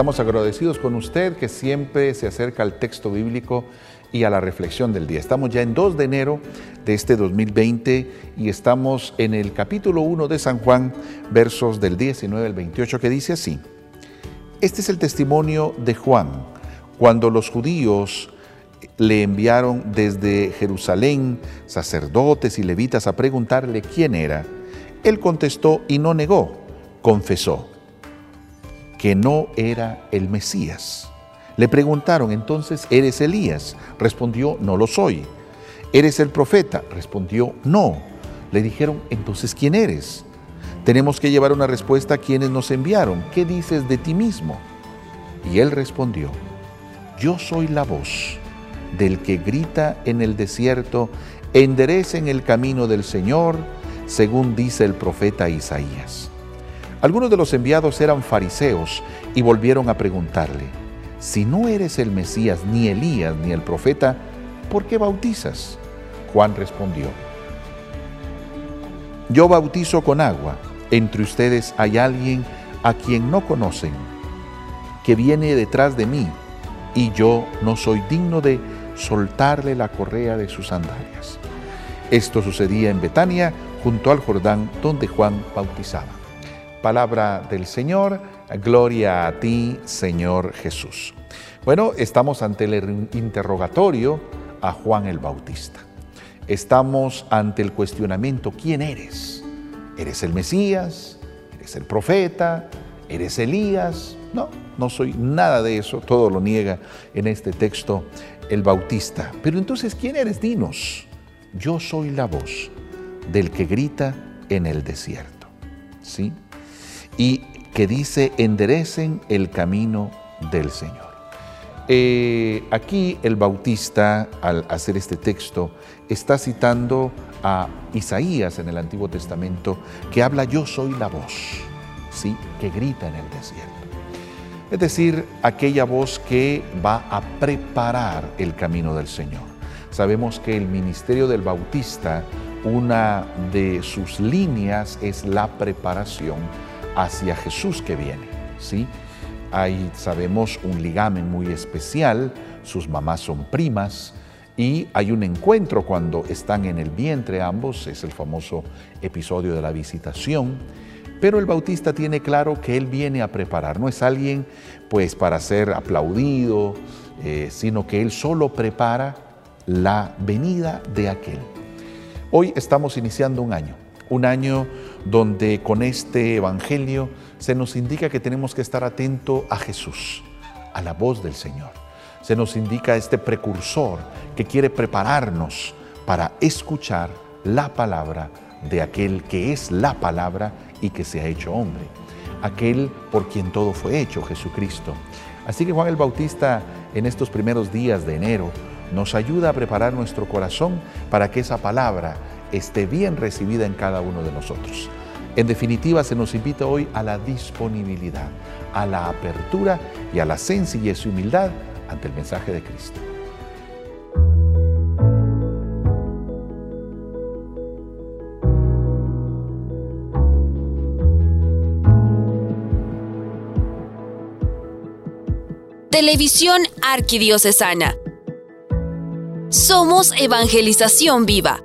Estamos agradecidos con usted que siempre se acerca al texto bíblico y a la reflexión del día. Estamos ya en 2 de enero de este 2020 y estamos en el capítulo 1 de San Juan, versos del 19 al 28, que dice así. Este es el testimonio de Juan, cuando los judíos le enviaron desde Jerusalén sacerdotes y levitas a preguntarle quién era. Él contestó y no negó, confesó que no era el Mesías. Le preguntaron entonces, ¿eres Elías? Respondió, no lo soy. ¿Eres el profeta? Respondió, no. Le dijeron, entonces, ¿quién eres? Tenemos que llevar una respuesta a quienes nos enviaron. ¿Qué dices de ti mismo? Y él respondió, yo soy la voz del que grita en el desierto, enderecen el camino del Señor, según dice el profeta Isaías. Algunos de los enviados eran fariseos y volvieron a preguntarle, si no eres el Mesías, ni Elías, ni el profeta, ¿por qué bautizas? Juan respondió, yo bautizo con agua, entre ustedes hay alguien a quien no conocen, que viene detrás de mí, y yo no soy digno de soltarle la correa de sus sandalias. Esto sucedía en Betania, junto al Jordán, donde Juan bautizaba. Palabra del Señor, gloria a ti, Señor Jesús. Bueno, estamos ante el interrogatorio a Juan el Bautista. Estamos ante el cuestionamiento, ¿quién eres? ¿Eres el Mesías? ¿Eres el profeta? ¿Eres Elías? No, no soy nada de eso, todo lo niega en este texto el Bautista. Pero entonces, ¿quién eres? Dinos. Yo soy la voz del que grita en el desierto. ¿Sí? Que dice, enderecen el camino del Señor. Eh, aquí el Bautista, al hacer este texto, está citando a Isaías en el Antiguo Testamento, que habla, yo soy la voz, ¿sí? que grita en el desierto. Es decir, aquella voz que va a preparar el camino del Señor. Sabemos que el ministerio del Bautista, una de sus líneas es la preparación hacia Jesús que viene. ¿sí? Hay, sabemos, un ligamen muy especial, sus mamás son primas y hay un encuentro cuando están en el vientre ambos, es el famoso episodio de la visitación. Pero el bautista tiene claro que él viene a preparar, no es alguien pues para ser aplaudido, eh, sino que él solo prepara la venida de aquel. Hoy estamos iniciando un año, un año donde con este Evangelio se nos indica que tenemos que estar atento a Jesús, a la voz del Señor. Se nos indica este precursor que quiere prepararnos para escuchar la palabra de aquel que es la palabra y que se ha hecho hombre, aquel por quien todo fue hecho, Jesucristo. Así que Juan el Bautista en estos primeros días de enero nos ayuda a preparar nuestro corazón para que esa palabra esté bien recibida en cada uno de nosotros. En definitiva, se nos invita hoy a la disponibilidad, a la apertura y a la sencillez y humildad ante el mensaje de Cristo. Televisión Arquidiocesana. Somos Evangelización Viva.